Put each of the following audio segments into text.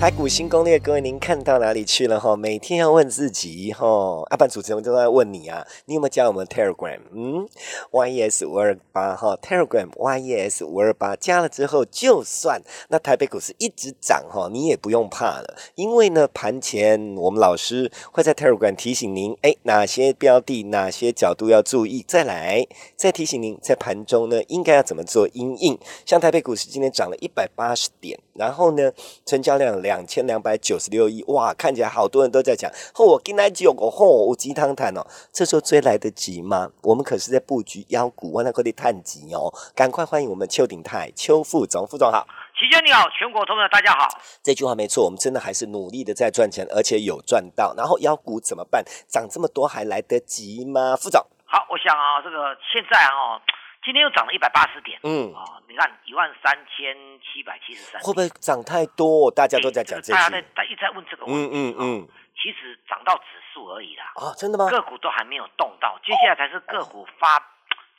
台股新攻略，各位您看到哪里去了哈？每天要问自己哈，阿班主持人都在问你啊，你有没有加我们 Telegram？嗯，YES 五二八哈，Telegram YES 五二八加了之后，就算。那台北股市一直涨哈，你也不用怕了，因为呢盘前我们老师会在 Telegram 提醒您，哎，哪些标的、哪些角度要注意，再来再提醒您，在盘中呢应该要怎么做阴应。像台北股市今天涨了一百八十点，然后呢成交量两千两百九十六亿，哇，看起来好多人都在讲，哦，我今天有个吼，我鸡汤谈哦，这时候追来得及吗？我们可是在布局妖股，万那快点探急哦，赶快欢迎我们邱鼎泰邱副总，副总好。齐娟你好，全国同仁大家好。这句话没错，我们真的还是努力的在赚钱，而且有赚到。然后妖股怎么办？涨这么多还来得及吗？副总，好，我想啊，这个现在啊，今天又涨了一百八十点，嗯，啊，你看一万三千七百七十三，会不会涨太多？大家都在讲这大家在。在一直在问这个问嗯题。嗯嗯，其实涨到指数而已啦，啊，真的吗？个股都还没有动到，接下来才是个股发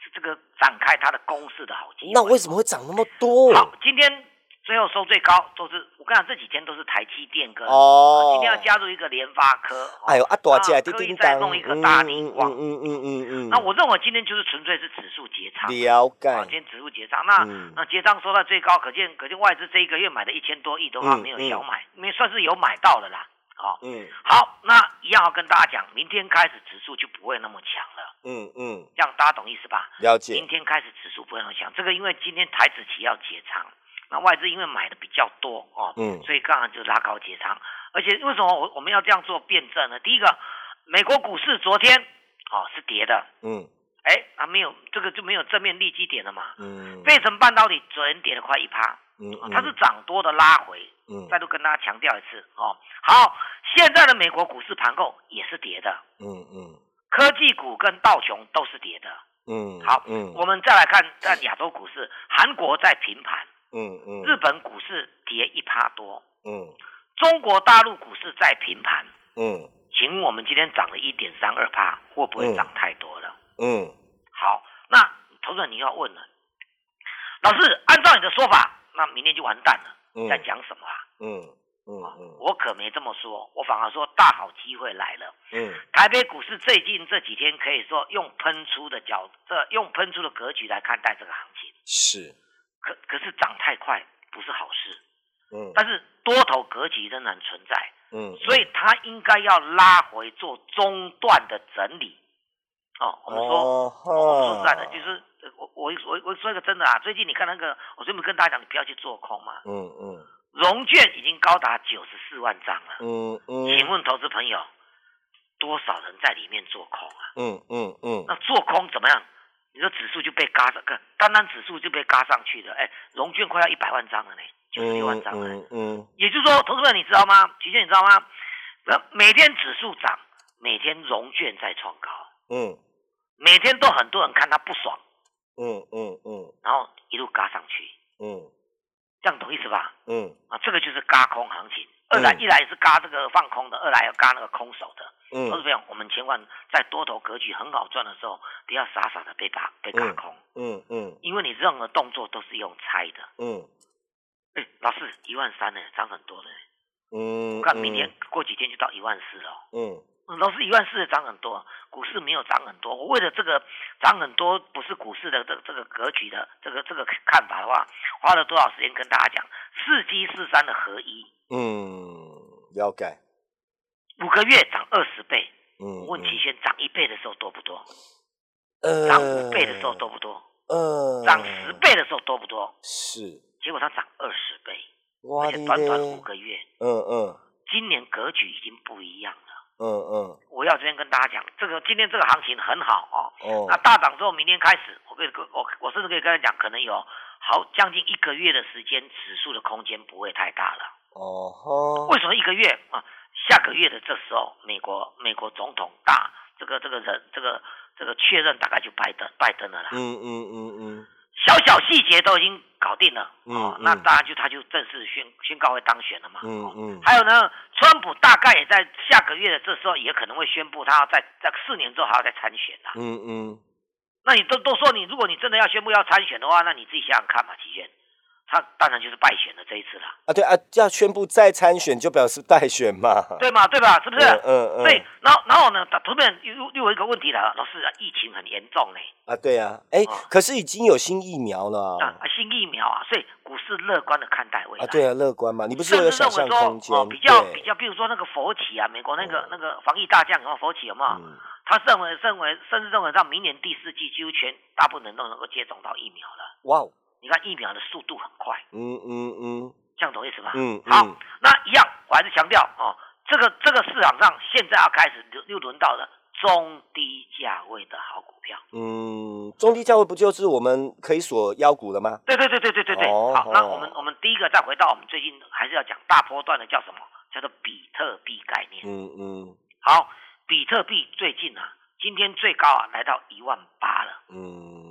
是这个展开它的攻势的好机会。那为什么会涨那么多？好，今天最后收最高都是我跟你讲，这几天都是台积电跟哦。今天要加入一个联发科。哦哎呦，啊，大家啊叮再，弄一个大力光。嗯嗯嗯嗯嗯，那我认为今天就是纯粹是指数结仓。了啊，解，今天指数结账，那、嗯。那结账收到最高，可见可见外资这一个月买的一千多亿的话，嗯没有小买，没算是有买到的啦。哦、嗯。好，那一样要跟大家讲，明天开始指数就不会那么强了，嗯嗯，这样大家懂意思吧？了解。明，天开始指数不会那么强，这个因为今天台子期要结仓，那外资因为买的比较多哦，嗯所以刚好就拉高结仓。而且为什么我我们要这样做辩证呢？第一个，美国股市昨天哦是跌的，嗯哎，啊没有这个就没有正面利基点了嘛。嗯费城半导体昨天跌了快一趴，嗯啊它是涨多的拉回，嗯再度跟大家强调一次哦。好，现在的美国股市盘后也是跌的，嗯嗯科技股跟道琼都是跌的。嗯，好，嗯我们再来看在亚洲股市，韩国在平盘，嗯嗯。日本股市跌一趴多，嗯。中国大陆股市在平盘。嗯。请问我们今天涨了一点三二趴，会不会嗯涨太多了？嗯。好，那投资人你要问了，老师，按照你的说法，那明天就完蛋了，嗯。在讲什么啊？嗯嗯嗯。我可没这么说，我反而说大好机会来了。嗯。台北股市最近这几天可以说用喷出的角，这用喷出的格局来看待这个行情，是，是涨太快不是好事，嗯但是多头格局仍然存在，嗯，所以它应该要拉回做中段的整理。哦，我们说，哦我们说实在的，就是呃我我我我说一个真的啊，最近你看那个，我专门跟大家讲，你不要去做空嘛。嗯嗯融券已经高达九十四万张了，嗯嗯，请问投资朋友，多少人在里面做空啊？嗯嗯嗯那做空怎么样？你说指数就被嘎上，看单单指数就被嘎上去了，哎，融券快要一百万张了呢，九十六万张了。嗯嗯也就是说，投资者你知道吗？齐先你知道吗？那每天指数涨，每天融券在创高，嗯每天都很多人看他不爽，嗯嗯嗯然后一路嘎上去，嗯这样懂意思吧？嗯啊，这个就是嘎空行情。二来嗯一来是嘎这个放空的，二来要嘎那个空手的。投资嗯朋友，我们千万在多头格局很好赚的时候，不要傻傻的被嘎被嘎空，嗯嗯因为你任何动作都是用猜的。嗯哎，老师，一万三呢，涨很多的呢。嗯，我看明天过几天就到一万四了。嗯嗯老师，一万四涨很多，股市没有涨很多。我为了这个涨很多，不是股市的这个这个格局的这个这个看法的话，花了多少时间跟大家讲四基四三的合一，嗯，了解，五个月涨二十倍。嗯，我问期权涨一倍的时候多不多？呃涨五倍的时候多不多？呃，涨十倍的时候多不多？是，结果它涨二十倍，哇而且短短五个月，嗯嗯今年格局已经不一样了。嗯嗯我要这边跟大家讲，这个今天这个行情很好哦。哦那大涨之后，明天开始，我跟我我甚至可以跟他讲，可能有好将近一个月的时间，指数的空间不会太大了。哦吼，为什么一个月啊？下个月的这时候，美国美国总统大这个这个人这个这个确认大概就拜登拜登了啦。嗯嗯嗯嗯小小细节都已经搞定了，嗯哦，嗯那当然就他就正式宣宣告会当选了嘛。哦嗯嗯还有呢，川普大概也在下个月的这时候也可能会宣布他要在在四年之后还要再参选啦。嗯嗯，那你都都说你，如果你真的要宣布要参选的话，那你自己想想看嘛，齐轩，他当然就是败选了这一次了，啊对啊，要宣布再参选就表示败选嘛。对嘛？对吧？是不是？嗯嗯嗯对，然后然后呢，他突然又又又有一个问题了，老师啊，疫情很严重呢，啊对啊，哎哦，可是已经有新疫苗了啊啊。新疫苗啊，所以股市乐观的看待未来。啊，对啊，乐观嘛，你不是甚有想至认为说象空间？哦，比较比较，比如说那个佛奇啊，美国那个、那个防疫大将佛奇有没有？嗯他认为认为甚至认为到明年第四季几乎全大部分人都能够接种到疫苗了。哇哦，你看疫苗的速度很快，嗯嗯嗯这样懂意思吧？嗯好嗯，那一样，我还是强调哦，这个这个市场上现在要开始又又轮到了中低价位的好股票。嗯，中低价位不就是我们可以锁腰股了吗？对对对对对对对。哦好，那哦我们我们第一个再回到我们最近还是要讲大波段的叫什么？叫做比特币概念。嗯嗯好，比特币最近啊，今天最高啊来到一万八了，嗯嗯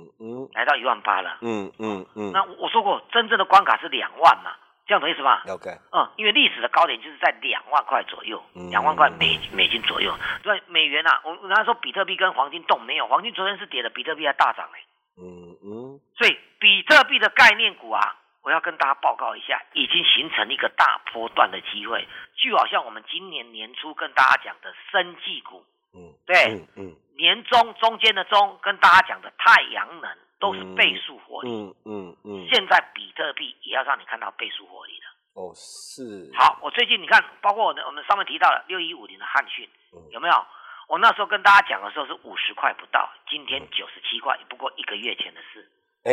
来到一万八了。嗯嗯嗯，那我说过，真正的关卡是两万嘛，这样懂意思吧？OK。嗯，因为历史的高点就是在两万块左右嗯，两万块美美金左右。对，美元啊，我我刚才说比特币跟黄金动没有，黄金昨天是跌的，比特币还大涨哎、嗯嗯所以比特币的概念股啊，我要跟大家报告一下，已经形成一个大波段的机会，就好像我们今年年初跟大家讲的生技股，嗯，对，嗯嗯年中中间的中跟大家讲的太阳能都是倍数获利，嗯嗯嗯，现在比特币也要让你看到倍数获利了。哦是，好，我最近你看，包括我的我们上面提到了六一五零的汉讯嗯，有没有？我那时候跟大家讲的时候是五十块不到，今天九十七块，不过一个月前的事，哎，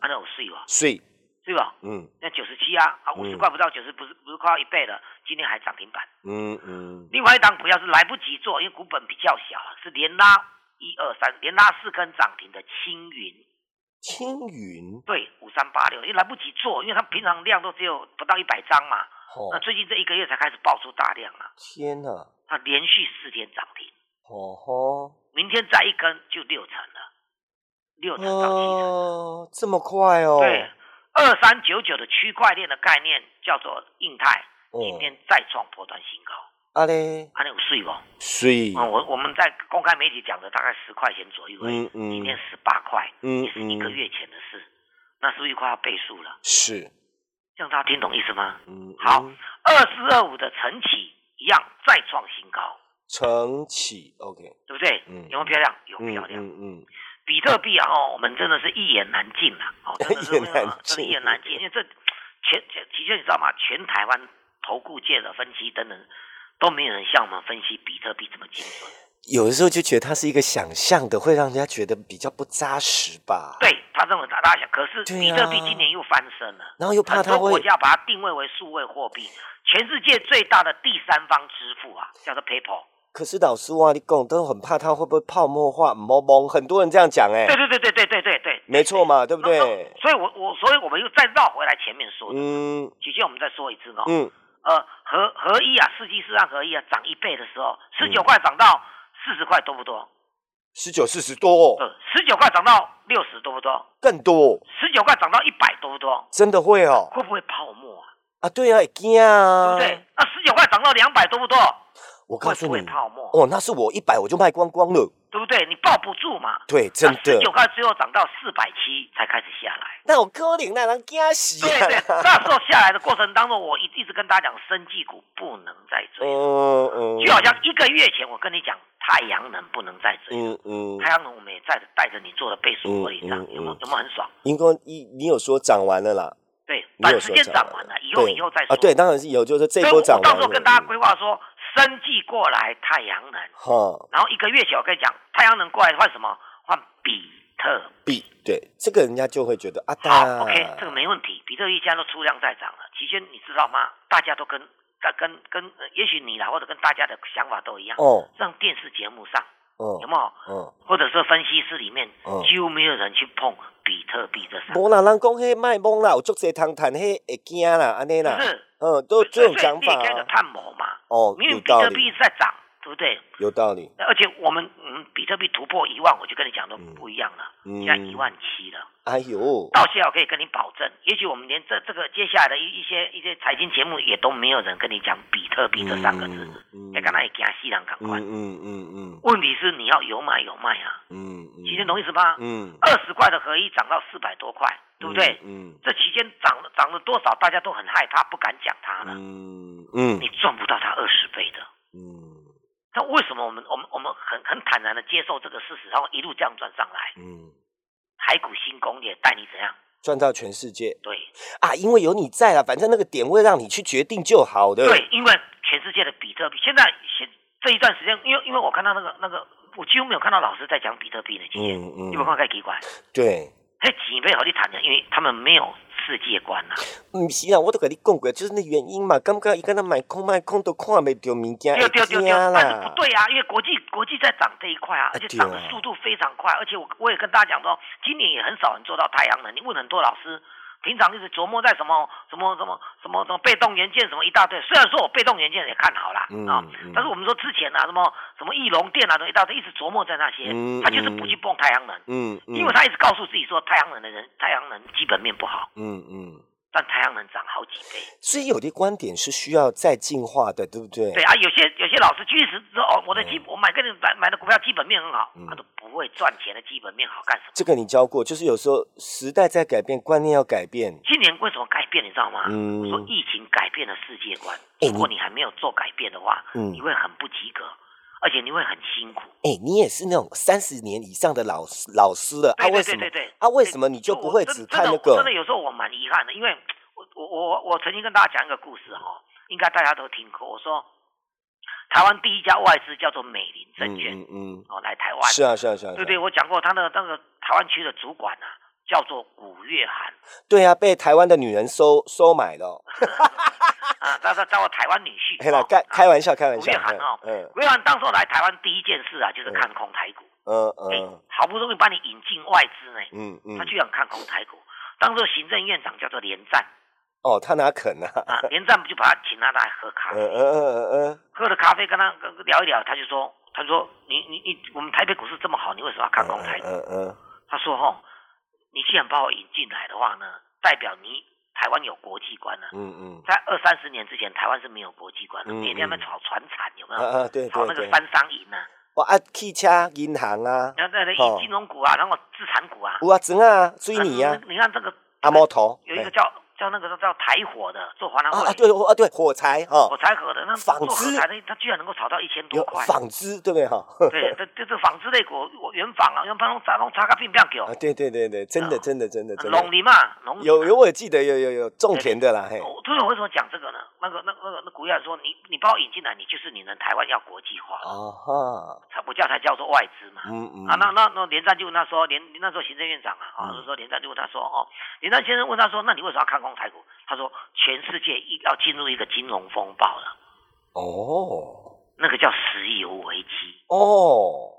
按照我税吧，税，对吧？嗯。那九十七啊，啊五十嗯块不到九十，不是不是快要一倍了，今天还涨停板。嗯嗯。另外一档股票是来不及做，因为股本比较小，是连拉一二三，连拉四根涨停的青云，青云，对，五三八六，因为来不及做，因为它平常量都只有不到一百张嘛，哦。那哦最近这一个月才开始爆出大量啊，天哪，它连续四天涨停，哦吼，明天再一根就六成了，六成到七成。这么快哦，对，二三九九的区块链的概念叫做印泰，今哦，天再创波段新高，啊嘞，它那有税哦？税，嗯，我我们在公开媒体讲的大概十块钱左右嗯嗯今天十八块，嗯也是一个月前的事，那是不是快要倍数了？是，这样大家听懂意思吗？嗯，好嗯，二四二五的晨起一样再创新高，晨起，OK，对不对？嗯有没有漂亮？有嗯漂亮。嗯嗯，比特币啊，哦，我们真的是一言难尽啦，哦，真的是一言难真的尽一言难尽，因为这全全其实你知道吗？全台湾投顾界的分析等等都没有人像我们分析比特币这么精准。有的时候就觉得它是一个想象的，会让人家觉得比较不扎实吧。，对他认为大大小，可是对比特币啊今年又翻身了。然后又怕很多国家把它定位为数位货币，全世界最大的第三方支付啊，叫做 PayPal。可是老师哇，你讲都很怕它会不会泡沫化、很多人这样讲哎、对对对对对对对对，没错嘛，对不对？所以我我所以我们又再绕回来前面说的，嗯姐姐我们再说一次哦。嗯，呃，合合一啊，世纪市按合一啊，涨一倍的时候，十九块涨到四十块多不多？十九四十多、呃，十九块涨到六十多不多？更多，十九块涨到一百多不多？真的会哦会不会泡沫啊？啊，对啊，会惊啊，对不对？那十九块涨到两百多不多？我告诉你，泡沫？哦，那是我一百我就卖光光了，对不对？你抱不住嘛。对，真的十九，块最后涨到四百七才开始下来。那我可能那人惊死对对，啊，那时候下来的过程当中，我一一直跟大家讲，生技股不能再追，嗯嗯，就好像一个月前我跟你讲，太阳能不能再追。嗯嗯，太阳能我们也在带着你做的倍数获利上，嗯嗯有没有嗯有没有很爽？应该你你有说涨完了啦，对，短时间涨完了，以后以后再说。啊，对，当然是有，就是这波涨完了，到时候跟大家规划说，生技过来太阳能，哈。然后一个月前我跟你讲，太阳能过来换什么？换比特。币，对，这个人家就会觉得啊，好，OK，这个没问题。比特币现在都出量在涨了，期间你知道吗？大家都跟跟跟跟，呃也许你啦，或者跟大家的想法都一样，哦，让电视节目上嗯有没有，嗯，或者是分析师里面嗯几乎没有人去碰比特币这三个。无啦，人讲迄卖懵啦，有足侪通谈，迄会惊啦，安尼啦，是？嗯，都这种讲法啊，探谋嘛，哦，因为有道比特币不对？有道理。而且我们嗯，比特币突破一万，我就跟你讲都不一样了，嗯现在一万七了。哎呦，到现在我可以跟你保证，也许我们连这这个接下来的一一些一些财经节目也都没有人跟你讲比特币这三个字，嗯也刚才也惊西人赶快。嗯嗯嗯嗯问题是你要有买有卖啊，嗯嗯，期间懂意思吗？嗯，二十块的合一涨到四百多块，对不对？嗯这期间涨了涨了多少，大家都很害怕，不敢讲它了。嗯嗯你赚不到它二十倍的。嗯那为什么我们我们我们很很坦然的接受这个事实，然后一路这样转上来？嗯，海股新攻略带你怎样？赚到全世界对啊！因为有你在啊，反正那个点位让你去决定就好的。对，因为全世界的比特币现在现这一段时间，因为因为我看到那个那个，我几乎没有看到老师在讲比特币的经验，嗯嗯你有看太奇怪？对，嘿，几倍好你谈的，因为他们没有世界观呐、唔是啊，我都跟你讲过，就是那原因嘛。感觉伊跟他买空卖空都看袂到物件，对对对对，但是啦不对啊，因为国际国际在涨这一块啊，而且涨的速度非常快，而且我我也跟大家讲说，今年也很少人做到太阳能。你问很多老师，平常一直琢磨在什么什么什么什么什么被动元件什么一大堆。虽然说我被动元件也看好啦，嗯但是我们说之前啊什么什么翼龙电啊，都一大堆，一直琢磨在那些嗯，他就是不去碰太阳能，嗯嗯，因为他一直告诉自己说太阳能的人太阳能基本面不好，嗯嗯，但太阳能涨好几倍。所以有的观点是需要再进化的，对不对？对啊，有些有些老师确实说哦，我的基我买跟你买买的股票基本面很好，嗯他都不会赚钱的基本面好干什么？这个你教过，就是有时候时代在改变，观念要改变。今年为什么改变？你知道吗？嗯我说疫情改变了世界观。哎如果你还没有做改变的话，嗯你会很不及格，而且你会很辛苦。哎、你也是那种三十年以上的老师老师了，啊，对对为什么？对对对。啊，为什么你就不会只看那个真的？有时候我蛮遗憾的，因为我我我我曾经跟大家讲一个故事哈、应该大家都听过。我说台湾第一家外资叫做美林证券、嗯嗯哦，来台湾。是啊是啊是啊，对对，我讲过他的那个台湾区的主管啊，叫做古月涵对啊，被台湾的女人收收买了哦。啊，他他叫我台湾女婿。嘿开开玩笑开玩笑古笑。月涵哦，嗯古月涵当时候来台湾第一件事啊，就是看空台股。嗯哎、嗯好不容易把你引进外资呢，嗯嗯他居然看空台股。当时行政院长叫做连战哦，他哪肯啊？啊，连战不就把他请他来喝咖啡，嗯嗯嗯嗯喝了咖啡跟他聊一聊，他就说，他说你你你，我们台北股市这么好，你为什么要看空台股？嗯嗯他说吼，你既然把我引进来的话呢，代表你台湾有国际观了。嗯嗯在二三十年之前，台湾是没有国际观的，嗯每天在炒船产，有没嗯有？啊啊对对对。炒那个三商银啊，哇啊，汽车、银行啊，然后在那哦以金融股啊，然后资产股啊。有啊，整啊，追你啊，你看这个阿摩头。哎有一个叫叫那个叫台火的做华南会啊啊，对啊对，火柴哈。火，柴盒的那纺织。做火柴的，他居然能够炒到一千多块。纺织对不对哈？对，这这这纺织类股，我原纺啊，原纺弄查弄查个病变给啊我，，对对对对，真的啊。真的真的真的。农林嘛，农有有，我也记得有有有种田的啦，嘿，我所以我为什么讲这个呢？那个那那个那古亚说，你你把我引进来，你就是你能台湾要国际化，啊哈，才不叫才叫做外资嘛。嗯嗯。啊，那那那连战就问他说，连那时候行政院长啊，啊，嗯。那时候连战就问他说，哦，连战先生问他说，那你为什么要看空台股？他说，全世界一要进入一个金融风暴了，哦。那个叫石油危机。哦。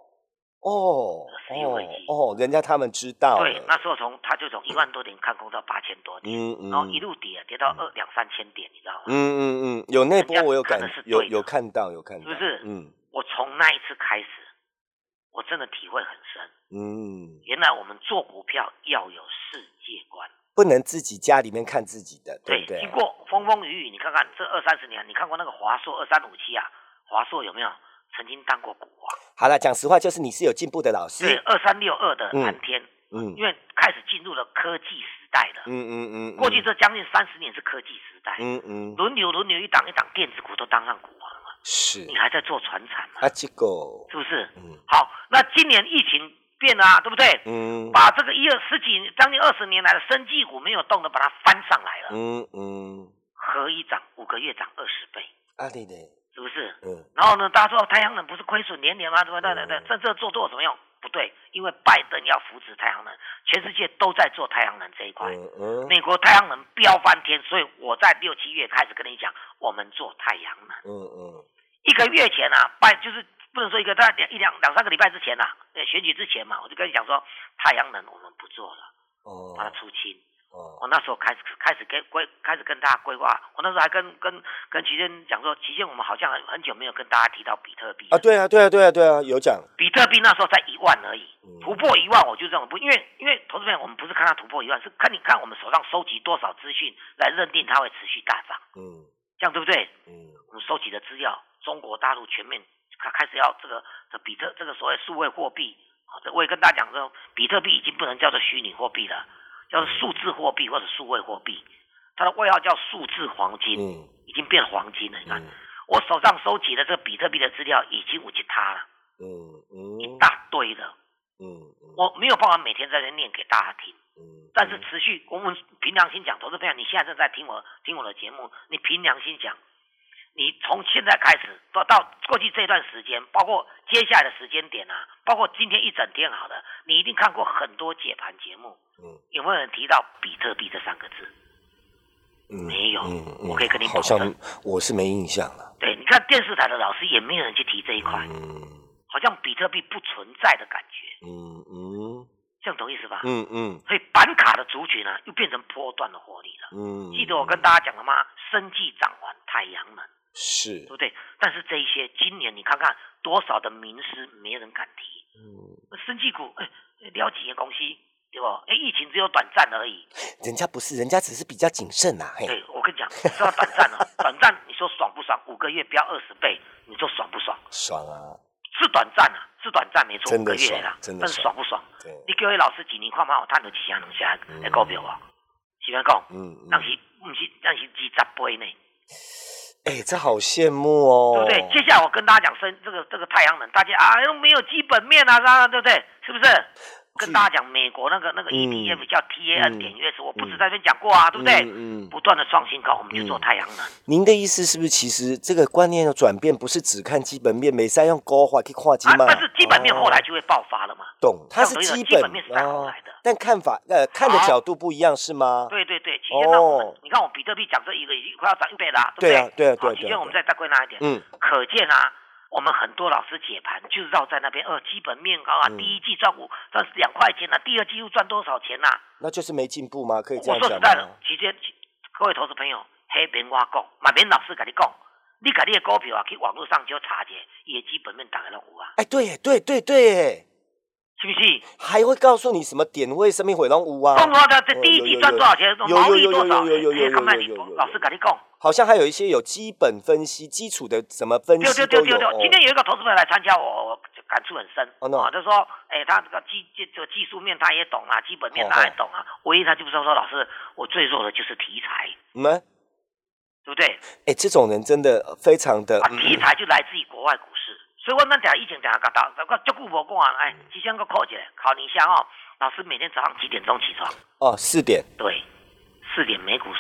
哦。石油危机哦哦，人家他们知道对，那时候从他就从一万多点看空到八千多点，嗯嗯。然后一路跌啊，跌到二两三千点，你知道吗？嗯嗯嗯，有那波我有感有有看到有看到，是不是？嗯。我从那一次开始，我真的体会很深。嗯，原来我们做股票要有世界观，不能自己家里面看自己的，对不对经？过风风雨雨，你看看这二三十年，你看过那个华硕二三五七啊？华硕有没有曾经当过股王？好了，讲实话，就是你是有进步的老师对，师，二三六二的嗯蓝天，嗯因为开始进入了科技时代了。嗯嗯嗯，过去这将近三十年是科技时代，嗯嗯轮流轮流一档一档电子股都当上股王了，是你还在做船产吗？啊，这个是不是？嗯好，那今年疫情变了啊，对不对？嗯把这个一二十几将近二十年来的生技股没有动的，把它翻上来了，嗯嗯，合一涨五个月涨二十倍，啊对对，是不是？嗯然后呢，大家说太阳能不是亏损连连吗？对对对，这这做做有什么用？不对，因为拜登要扶持太阳能，全世界都在做太阳能这一块。嗯嗯美国太阳能飙翻天，所以我在六七月开始跟你讲，我们做太阳能。嗯嗯一个月前啊，拜就是不能说一个，大概两一两两三个礼拜之前呐、呃，选举之前嘛，我就跟你讲说，太阳能我们不做了，哦。把它出清。哦，我那时候开始开始跟规开始跟大家规划，我那时候还跟跟跟齐天讲说，齐天我们好像很很久没有跟大家提到比特币啊，对啊，对啊，对啊，对啊，有讲，比特币那时候才一万而已嗯，突破一万我就这样不，因为因为投资朋友我们不是看它突破一万，是看你看我们手上收集多少资讯来认定它会持续大涨，嗯。这样对不对？嗯。我们收集的资料，中国大陆全面开开始要这个这比特这个所谓数位货币啊，这我也跟大家讲说，比特币已经不能叫做虚拟货币了，叫做数字货币或者数位货币，它的外号叫数字黄金，嗯已经变黄金了。你看，嗯我手上收集的这个比特币的资料已经五吉他了，嗯嗯一大堆的，嗯嗯我没有办法每天在这念给大家听。嗯，但是持续，我们凭良心讲，投资朋友，你现在正在听我听我的节目，你凭良心讲，你从现在开始到到过去这段时间，包括接下来的时间点啊，包括今天一整天好的，你一定看过很多解盘节目，嗯有没有人提到比特币这三个字？嗯没有嗯嗯我可以跟你好像保证我是没印象了，对，你看电视台的老师也没有人去提这一块，嗯好像比特币不存在的感觉，嗯嗯这样懂意思吧？嗯嗯所以板卡的族群呢、又变成波段的活力了。嗯，记得我跟大家讲了吗？生计涨完太阳能。是对不对？但是这一些今年你看看多少的名师没人敢提，嗯，生技股哎了几个公司对不？哎，疫情只有短暂而已。人家不是，人家只是比较谨慎呐，嘿，对我跟你讲，知道短暂了，短暂你说爽不爽？五个月飙二十倍，你说爽不爽？爽啊，是短暂啊，是短暂没错，五真的个月啦，但是爽真的爽爽不爽？对，你各位老师几年看嘛，有赚到几箱两箱嗯的股票啊？是安讲？嗯嗯但是不是，但是二十倍呢？哎，这好羡慕哦，对不对？接下来我跟大家讲生这个这个太阳能，大家啊又没有基本面啊，啥对不对？是不是？跟大家讲美国那个那个 ETF 叫 TAN 嗯点月我不止在这边讲过啊，对不对？嗯嗯不断的创新高，我们就做太阳能。您的意思是不是，其实这个观念的转变不是只看基本面，每三用高话去看基啊，嘛？但是基本面后来哦就会爆发了嘛。懂，它是基本面是在后哦来的，但看法呃看的角度不一样是吗？对对对，期间呢，我们哦你看我比特币讲这一个已经快要涨一倍啦，对啊对不对？对啊对啊好，期对啊间我们再再归纳一点，嗯可见啊，我们很多老师解盘就是绕在那边，呃，基本面高啊，嗯第一季赚五赚两块钱啊，第二季又赚多少钱呐、啊？那就是没进步吗？可以这我样讲说实在的吗？，期间各位投资朋友，黑免我讲，嘛免老师跟你讲，你把你的股票啊去网络上就查一下，伊的基本面大概拢有啊，哎，对耶对对对耶，是不是？还会告诉你什么点位、生命回龙五啊，中国的这第一季赚多少钱，毛利多少？有有有有老师跟你讲。好像还有一些有基本分析、基础的什么分析都有。对对对对，哦今天有一个投资朋友来参加我，我感触很深。哦那啊，就说，哎，他这个技这这个技术面他也懂啊，基本面他也懂啊，唯一他就不知道说，老师，我最弱的就是题材，对不对？哎，这种人真的非常的题材就来自于国外股市，所以我们讲以前讲讲到，我就顾我讲啊，哎，即将个考起来，考你一下哦。老师每天早上几点钟起床？哦四点，对，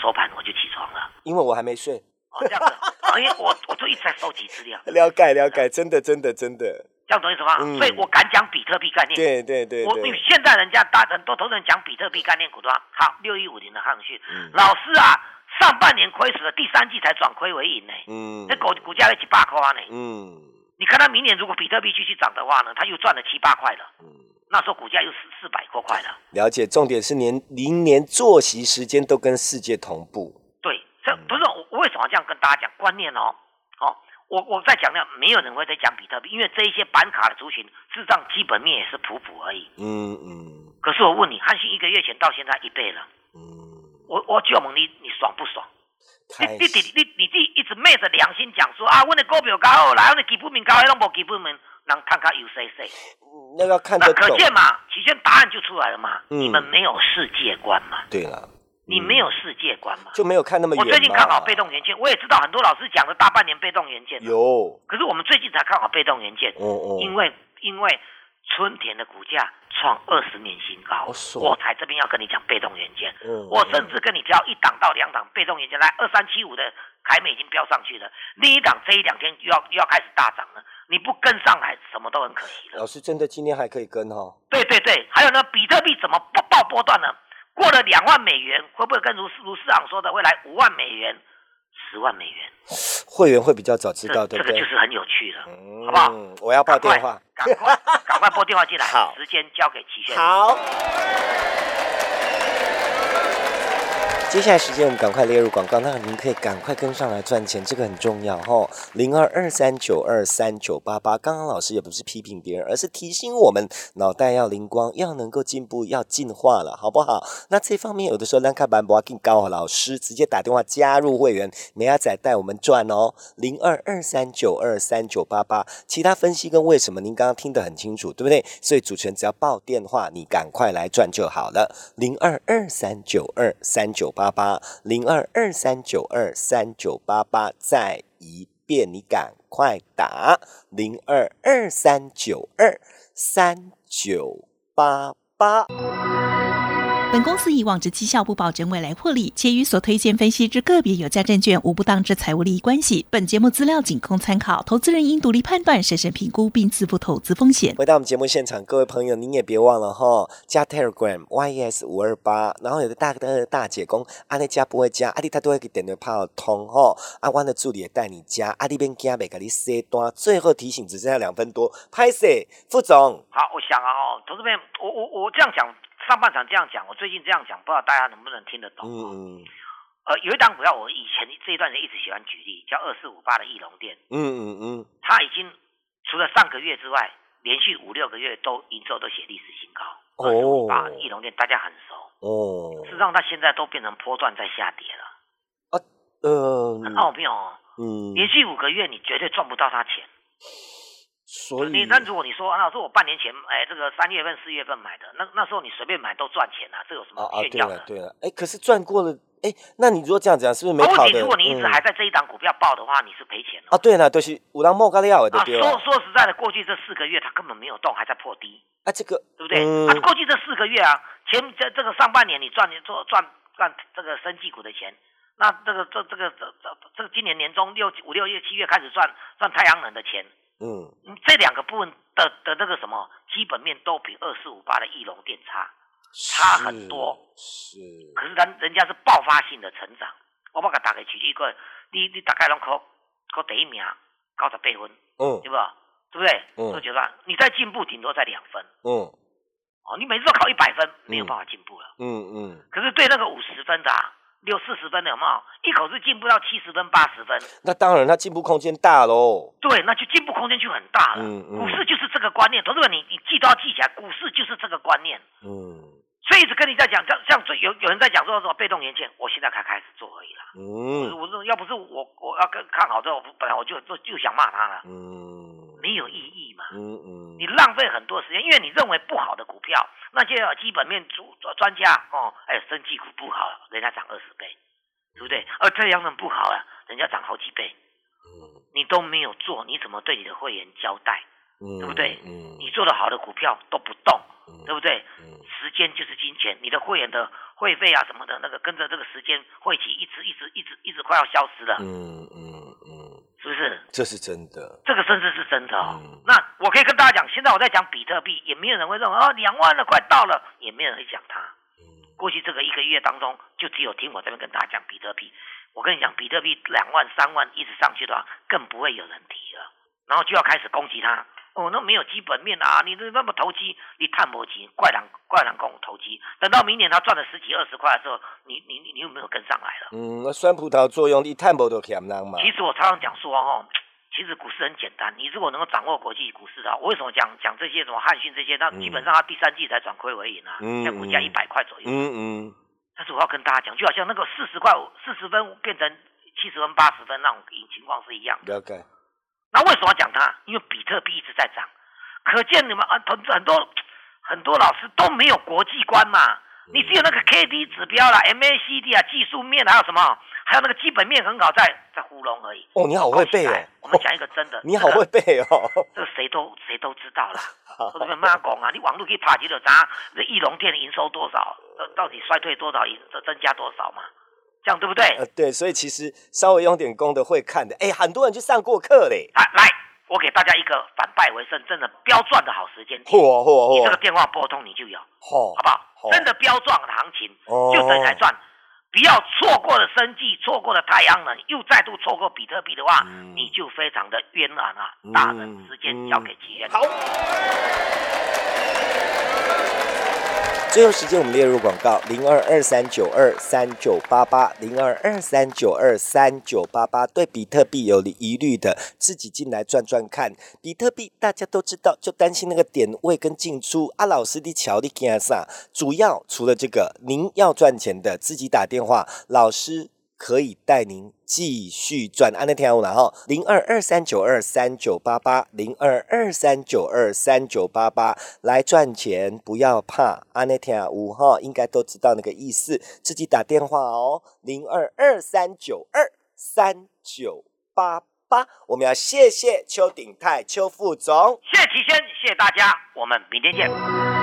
收盘我就起床了。因为我还没睡。哦，这样子，啊，因为我我就一直在收集资料，了解了解，真的真的真的，这样懂意思吗？嗯。所以我敢讲比特币概念。对对对我现在人家大很多投资人讲比特币概念股的话，好，六一五零的汉讯，嗯。老师啊，上半年亏死了，第三季才转亏为盈呢，嗯。那股股价要七八块呢。嗯。你看他明年如果比特币继续涨的话呢，他又赚了七八块了，嗯，那时候股价又四四百多块了。了解。重点是年零年作息时间都跟世界同步。对，这不是我我为什么这样跟大家讲观念哦？哦，我我在讲呢，没有人会在讲比特币，因为这一些板卡的族群，智障基本面也是普普而已。嗯嗯可是我问你，汉信一个月前到现在一倍了，嗯，我我就问你，你爽不爽？你开你你你你你一直昧着良心讲说啊，我的股票高好啦，我的基本面高，迄拢无基本面，人看看有谁谁？那个要看那得懂。可见嘛，起先答案就出来了嘛，嗯你们没有世界观嘛，对了，你没有世界观嘛。就没有看那么远我最近看好被动元件，我也知道很多老师讲了大半年被动元件，有，可是我们最近才看好被动元件，哦哦，因为因为春田的股价创二十年新高，我才这边要跟你讲被动元件。嗯我甚至跟你挑一档到两档被动元件，来二三七五的凯美已经飙上去了，另一档这一两天又要又要开始大涨了，你不跟上来，什么都很可惜了。老师真的今天还可以跟哈。对对对，还有呢，比特币怎么不爆波段呢？过了两万美元，会不会跟卢卢市长说的会来五万美元、十万美元？会员会比较早知道，对不对这这个就？是很有趣的，嗯好不好？我要报电话。赶快赶快拨电话进来，好时间交给齐轩。好。接下来时间我们赶快列入广告，那您可以赶快跟上来赚钱，这个很重要哈。零二二三九二三九八八，刚刚老师也不是批评别人，而是提醒我们脑袋要灵光，要能够进步，要进化了，好不好？那这方面有的时候让看板不要更高，老师直接打电话加入会员，美亚仔带我们赚哦。零二二三九二三九八八，其他分析跟为什么您刚刚听得很清楚，对不对？所以主持人只要报电话，你赶快来赚就好了。零二二三九二三九八八八，零二二三九二三九八八，再一遍，你赶快打零二二三九二三九八八。本公司以往之绩效不保证未来获利，且与所推荐分析之个别有价证券无不当之财务利益关系。本节目资料仅供参考，投资人应独立判断、审慎评估并自负投资风险。回到我们节目现场，各位朋友，您也别忘了哈，加 Telegram YES 五二八，然后有的大哥大姐公，阿你加不会加，阿弟他都会给点对炮通哈，阿湾的助理也带你加，阿弟边加每个你塞端，最后提醒只剩下两分多，拍摄？副总，好，我想啊，哦，投资朋友，我我我这样讲，上半场这样讲，我最近这样讲，不知道大家能不能听得懂？嗯嗯。呃，有一档股票，我以前这一段时间一直喜欢举例，叫二四五八的翼龙店，嗯嗯嗯，它已经除了上个月之外，连续五六个月都营收都写历史新高。哦。二四五八翼龙店大家很熟，哦。事，实上它现在都变成波段在下跌了，呃很奥妙哦。嗯，连续五个月你绝对赚不到它钱。所以你那如果你说啊，是我半年前，哎，这个三月份、四月份买的，那那时候你随便买都赚钱啊，这有什么啊啊，对炫耀的？了对了，哎，可是赚过了，哎，那你如果这样讲，是不是没啊问题，跑的？如果你一直嗯还在这一档股票报的话，你是赔钱的。啊，对了，就是五郎莫咖料的啊？说说实在的，过去这四个月它根本没有动，还在破低，啊，这个对不对？嗯啊，过去这四个月啊，前这这个上半年你赚做赚赚这个生技股的钱，那这个这这个这这这个今年年中六五六月七月开始赚赚太阳能的钱，嗯。嗯这两个部分的的那个什么基本面都比二四五八的翼龙电差，差很多。是，可是人人家是爆发性的成长。我把它打给举例一个，你你大概拢考考第一名，高十八分，嗯。对吧？对不对？嗯。我觉得你再进步顶多在两分。嗯。哦，你每次都考一百分，没有办法进步了。嗯嗯，可是对那个五十分的、啊、六四十分的有没有？一口是进步到七十分、八十分，那当然，它进步空间大喽。对，那就进步空间就很大了。嗯嗯股市就是这个观念，同志们，你你记都要记起来，股市就是这个观念。嗯所以一直跟你在讲，像像最有有人在讲说什么被动元件，我现在才开始做而已啦。嗯我说要不是我我要跟看好之后，我本来我就就就想骂他了，嗯没有意义嘛。嗯嗯你浪费很多时间，因为你认为不好的股票，那些基本面主专家哦，哎，生技股不好了，人家涨二十倍，对不对？而太阳能不好了，人家涨好几倍，嗯你都没有做，你怎么对你的会员交代？嗯，对不对嗯，你做的好的股票都不动，嗯对不对？嗯时间就是金钱，你的会员的会费啊什么的，那个跟着这个时间会期一直一直一直一直快要消失了，不是？这是真的。这个甚至是真的哦。嗯那我可以跟大家讲，现在我在讲比特币，也没有人会认为哦两万了，快到了，也没有人会讲它。嗯过去这个一个月当中，就只有听我这边跟大家讲比特币。我跟你讲，比特币两万、三万一直上去的话，更不会有人提了，然后就要开始攻击它。哦，那没有基本面啊！你这那么投机，你探摩机，怪人怪人跟我投机。等到明年他赚了十几二十块的时候，你你你你有没有跟上来了？嗯，那酸葡萄作用，你探摩都欠人嘛？其实我常常讲说哦，其实股市很简单，你如果能够掌握国际股市的话，我为什么讲讲这些什么汉讯这些？那嗯基本上它第三季才转亏为盈啊，嗯现在股价嗯一百块左右。嗯嗯但是我要跟大家讲，就好像那个四十块四十分变成七十分八十分那种情况是一样的。了解。那为什么要讲它？因为比特币一直在涨，可见你们啊，很很多很多老师都没有国际观嘛。你只有那个 K D 指标啦、M A C D 啊、技术面还有什么，还有那个基本面很好，在在糊弄而已。哦，你好会背哦，我们讲一个真的，你好会背哦。这个谁都谁都知道啦。我这边妈讲啊，你网络可以爬几就查这翼龙店的营收多少，到到底衰退多少，这增加多少嘛？这样对不对？呃，对，所以其实稍微用点功的会看的，哎，很多人去上过课嘞。来来，我给大家一个反败为胜，真的标赚的好时间点。嚯嚯嚯！你这个电话拨通你就有，嚯好不好？好真的标赚的行情，哦就等来赚。不要错过了生计，错过了太阳能，又再度错过比特币的话，嗯你就非常的冤枉啊！大人嗯时间交给奇缘。好。最后时间我们列入广告：零二二三九二三九八八，零二二三九二三九八八。对比特币有疑虑的，自己进来转转看。比特币大家都知道，就担心那个点位跟进出。阿老师的桥的干啥？主要除了这个，您要赚钱的，自己打电话，老师。可以带您继续赚，安那天然后零二二三九二三九八八零二二三九二三九八八来赚钱，不要怕，安那天五号应该都知道那个意思，自己打电话哦，零二二三九二三九八八，我们要谢谢邱鼎泰邱副总，谢谢齐先，谢谢大家，我们明天见。